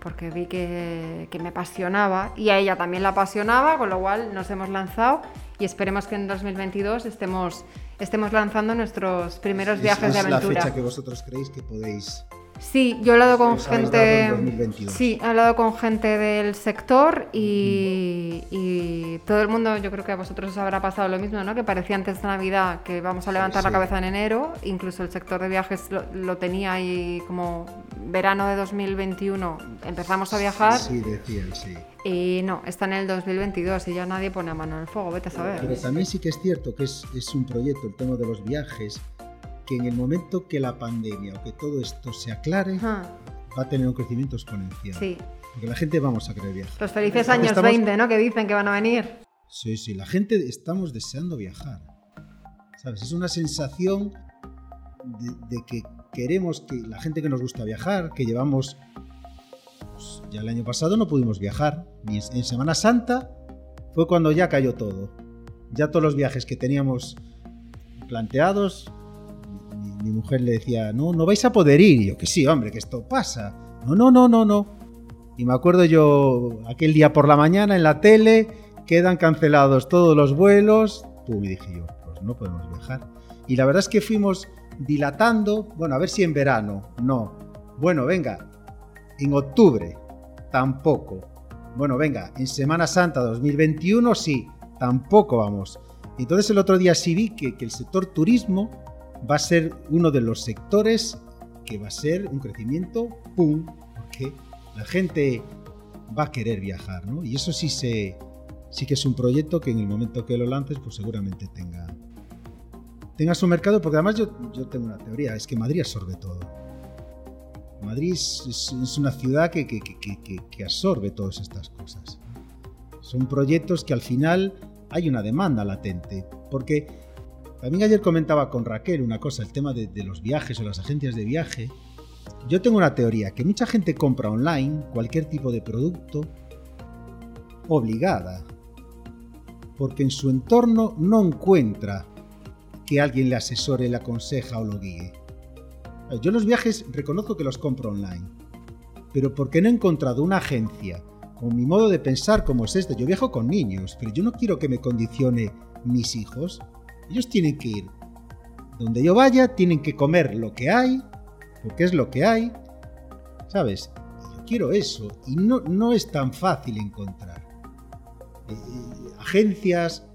porque vi que, que me apasionaba y a ella también la apasionaba, con lo cual nos hemos lanzado y esperemos que en 2022 estemos, estemos lanzando nuestros primeros Es- viajes es de aventura. la fecha que vosotros creéis que podéis. Sí, yo he hablado con gente. dado en 2022. Sí, he hablado con gente del sector y, y todo el mundo, yo creo que a vosotros os habrá pasado lo mismo, ¿no? Que parecía antes de Navidad que vamos a levantar la sí. cabeza en enero, incluso el sector de viajes lo, lo tenía ahí como verano de 2021 empezamos a viajar Sí, decían, sí. y no, está en el 2022 y ya nadie pone a mano en el fuego, vete a Pero saber. también sí que es cierto que es, es un proyecto, el tema de los viajes, que en el momento que la pandemia o que todo esto se aclare, Ajá, va a tener un crecimiento exponencial. Sí, Porque la gente vamos a querer viajar. los felices años Estamos- 20, ¿no? Que dicen que van a venir. Sí, sí, la gente estamos deseando viajar. ¿Sabes? Es una sensación de, de que queremos que la gente que nos gusta viajar, que llevamos. pues, ya el año pasado no pudimos viajar, ni en en Semana Santa fue cuando ya cayó todo. Ya todos los viajes que teníamos planteados, mi, mujer le decía, no, no vais a poder ir. Y yo, que sí, hombre, que esto pasa. No, no, no, no, no. Y me acuerdo yo aquel día por la mañana en la tele, quedan cancelados todos los vuelos. Pum, y dije yo, pues no podemos viajar. Y la verdad es que fuimos dilatando, bueno, a ver si en verano, no. Bueno, venga, en octubre, tampoco. Bueno, venga, en Semana Santa 2021 sí, tampoco vamos. Entonces el otro día sí vi que, que el sector turismo va a ser uno de los sectores que va a ser un crecimiento, ¡pum! Porque la gente va a querer viajar, ¿no? Y eso sí se sí que es un proyecto que en el momento que lo lances, pues seguramente tenga tenga su mercado, porque además yo, yo tengo una teoría, es que Madrid absorbe todo. Madrid es, es- una ciudad que- que- que- que absorbe todas estas cosas. Son proyectos que al final hay una demanda latente, porque también ayer comentaba con Raquel una cosa, el tema de, los viajes o las agencias de viaje. Yo tengo una teoría, que mucha gente compra online cualquier tipo de producto obligada, porque en su entorno no encuentra que alguien le asesore, le aconseja o lo guíe. Yo los viajes reconozco que los compro online, pero porque no he encontrado una agencia con mi modo de pensar como es este. Yo viajo con niños, pero yo no quiero que me condicione mis hijos. Ellos tienen que ir donde yo vaya, tienen que comer lo que hay, porque es lo que hay, ¿sabes? Yo quiero eso y no, no es tan fácil encontrar. Eh, eh, agencias,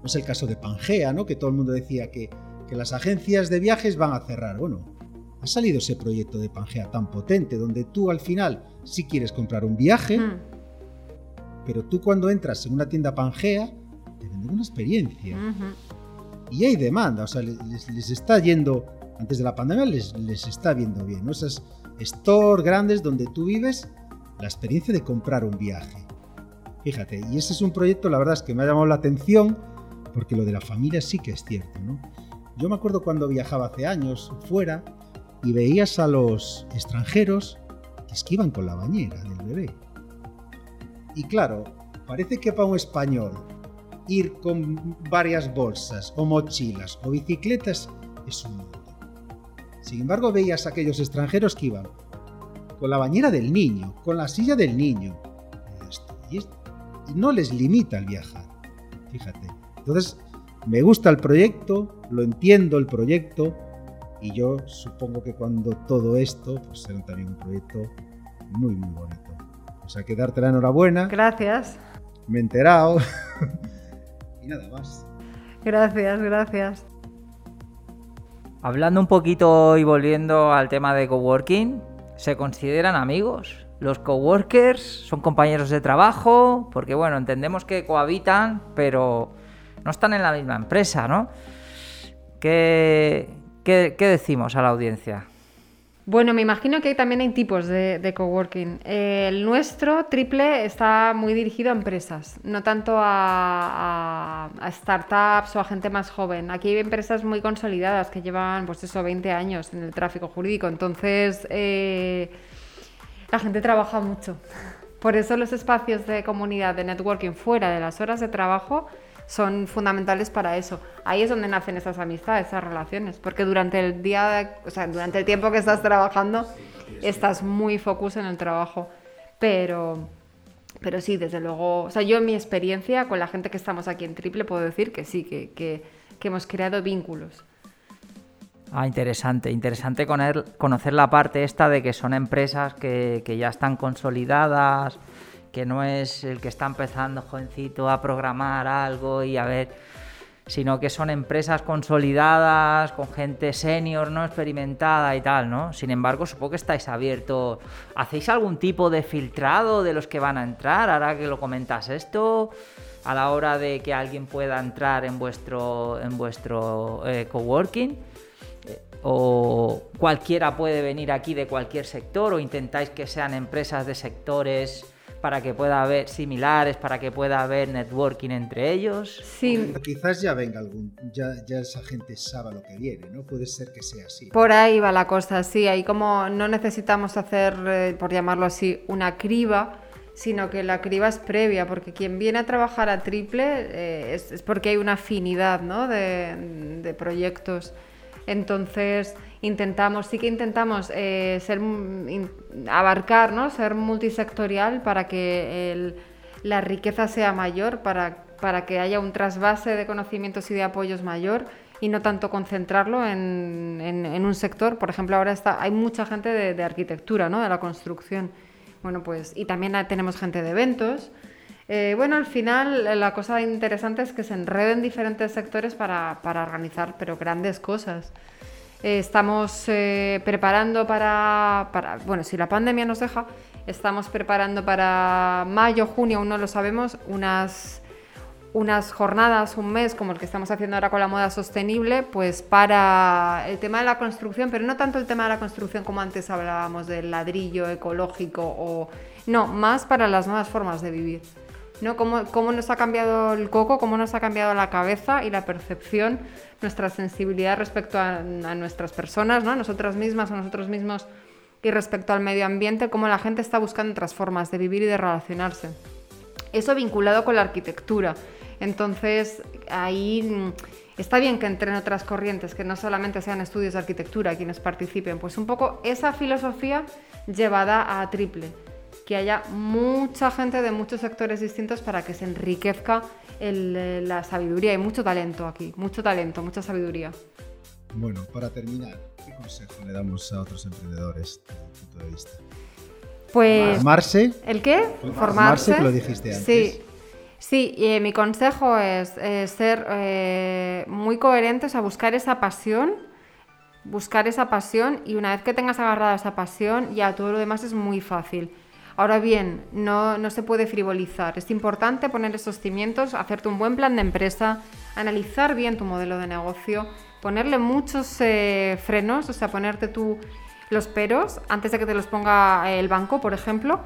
no es el caso de Pangea, ¿no? Que todo el mundo decía que, que las agencias de viajes van a cerrar. Bueno, ha salido ese proyecto de Pangea tan potente, donde tú al final sí quieres comprar un viaje, Mm, pero tú cuando entras en una tienda Pangea, te venden una experiencia. ujú. Y hay demanda, o sea, les, está yendo, antes de la pandemia les, les está viendo bien, ¿no? Esas store grandes donde tú vives, la experiencia de comprar un viaje. Fíjate, y ese es un proyecto, la verdad es que me ha llamado la atención, porque lo de la familia sí que es cierto, ¿no? Yo me acuerdo cuando viajaba hace años fuera y veías a los extranjeros que esquivan con la bañera del bebé. Y claro, parece que para un español ir con varias bolsas o mochilas o bicicletas es un mundo. Sin embargo, veías a aquellos extranjeros que iban con la bañera del niño, con la silla del niño. Y esto- Y, es- y no les limita el viajar. Fíjate. Entonces, me gusta el proyecto, lo entiendo el proyecto y yo supongo que cuando todo esto, pues será también un proyecto muy, muy bonito. O sea, que darte la enhorabuena Gracias, me he enterado. Y nada más. gracias, gracias. Hablando un poquito y volviendo al tema de coworking, ¿se consideran amigos? Los coworkers son compañeros de trabajo, porque bueno, entendemos que cohabitan, pero no están en la misma empresa, ¿no? ¿Qué, qué, qué decimos a la audiencia? Bueno, me imagino que también hay tipos de, coworking. el nuestro, Triple, está muy dirigido a empresas, no tanto a, startups o a gente más joven. Aquí hay empresas muy consolidadas que llevan, pues eso, 20 años en el tráfico jurídico. Entonces, eh, la gente trabaja mucho. Por eso los espacios de comunidad, de networking fuera de las horas de trabajo son fundamentales para eso. Ahí es donde nacen esas amistades, esas relaciones, porque durante el día, o sea, durante el tiempo que estás trabajando, estás muy focus en el trabajo, pero pero sí, desde luego, o sea, yo en mi experiencia con la gente que estamos aquí en Triple puedo decir que sí, que, que, hemos creado vínculos. Ah, interesante, interesante conocer la parte esta de que son empresas que, que ya están consolidadas, que no es el que está empezando jovencito a programar algo y a ver, sino que son empresas consolidadas, con gente senior, no experimentada y tal, ¿no? Sin embargo, supongo que estáis abiertos. ¿Hacéis algún tipo de filtrado de los que van a entrar? Ahora que lo comentas esto, a la hora de que alguien pueda entrar en vuestro, en vuestro eh, coworking. Eh, o cualquiera puede venir aquí de cualquier sector o intentáis que sean empresas de sectores para que pueda haber similares, para que pueda haber networking entre ellos. Sí. Quizás ya venga algún, ya, ya esa gente sabe lo que viene, ¿no? Puede ser que sea así. Por ahí va la cosa, sí, ahí como no necesitamos hacer, eh, por llamarlo así, una criba, sino que la criba es previa, porque quien viene a trabajar a triple eh, es, porque hay una afinidad ¿no? de, de proyectos. Entonces, intentamos, sí que intentamos eh, ser, abarcar, ¿no? ser multisectorial para que la riqueza sea mayor, para, para que haya un trasvase de conocimientos y de apoyos mayor y no tanto concentrarlo en, en, un sector. Por ejemplo, ahora está, hay mucha gente de, arquitectura, ¿no? de la construcción. Bueno, pues, y también tenemos gente de eventos. Eh, bueno, al final la cosa interesante es que se enreden diferentes sectores para, para organizar, pero grandes cosas. Eh, estamos eh, preparando para, bueno, si la pandemia nos deja, estamos preparando para mayo, junio, aún no lo sabemos, unas, unas jornadas, un mes, como el que estamos haciendo ahora con la moda sostenible, pues para el tema de la construcción, pero no tanto el tema de la construcción como antes hablábamos del ladrillo ecológico o... No, más para las nuevas formas de vivir. ¿No? Cómo, cómo, nos ha cambiado el coco, cómo nos ha cambiado la cabeza y la percepción, nuestra sensibilidad respecto a, nuestras personas, ¿no? a nosotras mismas, a nosotros mismos y respecto al medio ambiente, cómo la gente está buscando otras formas de vivir y de relacionarse. Eso vinculado con la arquitectura. Entonces, ahí mm, está bien que entren otras corrientes, que no solamente sean estudios de arquitectura quienes participen, pues un poco esa filosofía llevada a triple que haya mucha gente de muchos sectores distintos para que se enriquezca eh, la sabiduría. Hay mucho talento aquí, mucho talento, mucha sabiduría. Bueno, para terminar, ¿qué consejo le damos a otros emprendedores desde tu punto de vista? Pues... ¿Formarse? ¿El qué? Formarse. Formarse, lo dijiste antes. Sí. Sí, y, mi consejo es ser eh, muy coherentes a buscar esa pasión, buscar esa pasión y una vez que tengas agarrada esa pasión, ya todo lo demás es muy fácil. Ahora bien, no, se puede frivolizar. Es importante poner esos cimientos, hacerte un buen plan de empresa, analizar bien tu modelo de negocio, ponerle muchos eh, frenos, o sea, ponerte tú los peros antes de que te los ponga el banco, por ejemplo,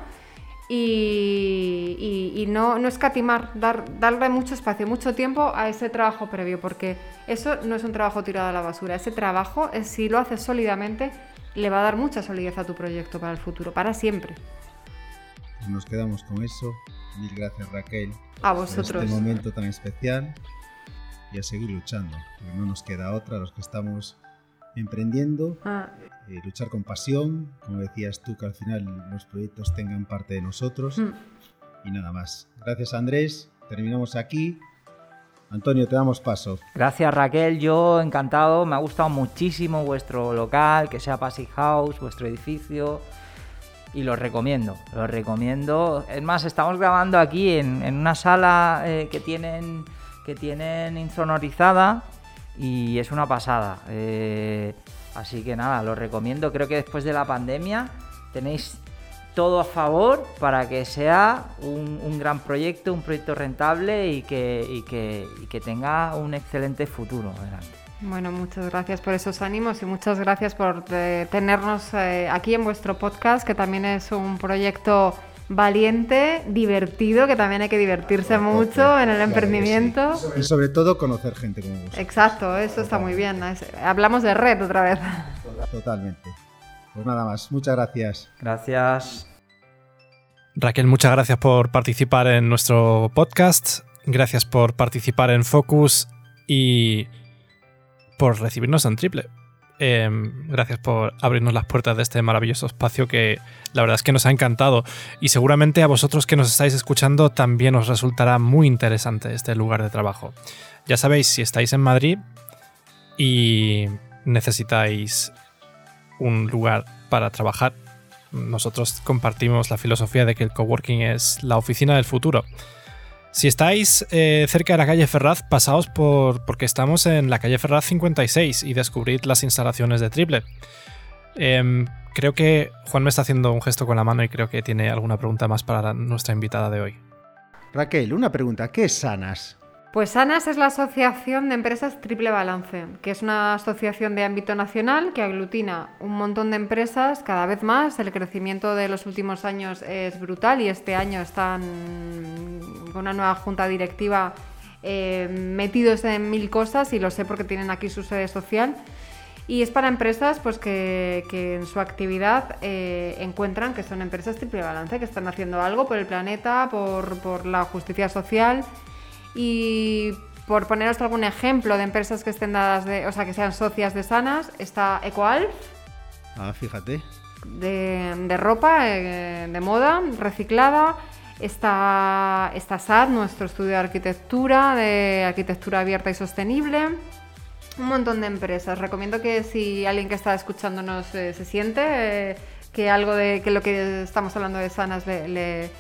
y, no, escatimar, dar, darle mucho espacio, mucho tiempo a ese trabajo previo, porque eso no es un trabajo tirado a la basura. Ese trabajo, si lo haces sólidamente, le va a dar mucha solidez a tu proyecto para el futuro, para siempre nos quedamos con eso. Mil gracias Raquel. A vosotros. Por este momento tan especial y a seguir luchando, porque no nos queda otra, los que estamos emprendiendo, ah. eh, luchar con pasión, como decías tú, que al final los proyectos tengan parte de nosotros mm. y nada más. Gracias Andrés, terminamos aquí. Antonio, te damos paso. Gracias Raquel, yo encantado, me ha gustado muchísimo vuestro local, que sea Passy House, vuestro edificio y lo recomiendo, lo recomiendo. Es más, estamos grabando aquí en, una sala eh, que tienen que tienen insonorizada y es una pasada. Eh, así que nada, lo recomiendo. Creo que después de la pandemia tenéis todo a favor para que sea un, gran proyecto, un proyecto rentable y que, que, tenga un excelente futuro Bueno, muchas gracias por esos ánimos y muchas gracias por eh, tenernos eh, aquí en vuestro podcast, que también es un proyecto valiente, divertido, que también hay que divertirse mucho en el emprendimiento. Y sobre todo conocer gente como vos. Exacto, eso está muy bien. hablamos de red otra vez. Totalmente. Pues nada más, muchas gracias. Gracias. Raquel, muchas gracias por participar en nuestro podcast. Gracias por participar en Focus y por recibirnos en triple. Em, gracias por abrirnos las puertas de este maravilloso espacio que la verdad es que nos ha encantado y seguramente a vosotros que nos estáis escuchando también os resultará muy interesante este lugar de trabajo. Ya sabéis, si estáis en Madrid y necesitáis un lugar para trabajar, nosotros compartimos la filosofía de que el coworking es la oficina del futuro. Si estáis eh, cerca de la calle Ferraz, pasaos por porque estamos en la calle Ferraz 56 y descubrid las instalaciones de Triple. Em, creo que Juan me está haciendo un gesto con la mano y creo que tiene alguna pregunta más para nuestra invitada de hoy. Raquel, una pregunta. ¿Qué es Sanas? Pues SANAS es la Asociación de Empresas Triple Balance, que es una asociación de ámbito nacional que aglutina un montón de empresas cada vez más. El crecimiento de los últimos años es brutal y este año están con una nueva junta directiva eh, metidos en mil cosas y lo sé porque tienen aquí su sede social. Y es para empresas pues, que, en su actividad eh, encuentran que son empresas triple balance, que están haciendo algo por el planeta, por la justicia social y por poneros algún ejemplo de empresas que estén dadas de, o sea, que sean socias de Sanas, está Ecoalf. Ah, fíjate. De, ropa, eh, de moda, reciclada. Está, está SAD, nuestro estudio de arquitectura, de arquitectura abierta y sostenible. Un montón de empresas. Recomiendo que si alguien que está escuchándonos eh, se siente, eh, que algo de que lo que estamos hablando de Sanas le le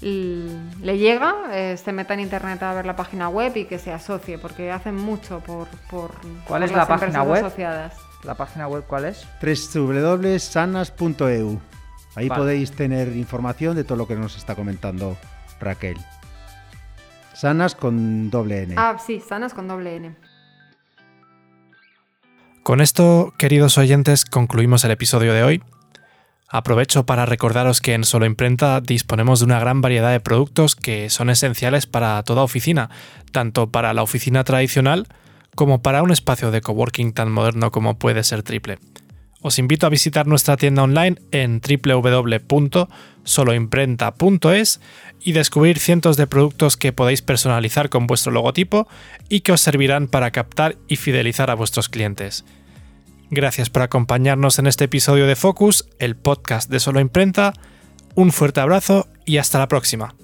llega, eh, se meta en internet a ver la página web y que se asocie, porque hacen mucho por, por ¿Cuál es la página web? Asociadas. ¿La página web cuál es? www.sanas.eu. Ahí podéis tener información de todo lo que nos está comentando Raquel. Sanas con doble N. Ah, sí, sanas con doble N. Con esto, queridos oyentes, concluimos el episodio de hoy. Aprovecho para recordaros que en Solo Imprenta disponemos de una gran variedad de productos que son esenciales para toda oficina, tanto para la oficina tradicional como para un espacio de coworking tan moderno como puede ser Triple. Os invito a visitar nuestra tienda online en www.soloimprenta.es y descubrir cientos de productos que podéis personalizar con vuestro logotipo y que os servirán para captar y fidelizar a vuestros clientes. Gracias por acompañarnos en este episodio de Focus, el podcast de Solo Imprenta. Un fuerte abrazo y hasta la próxima.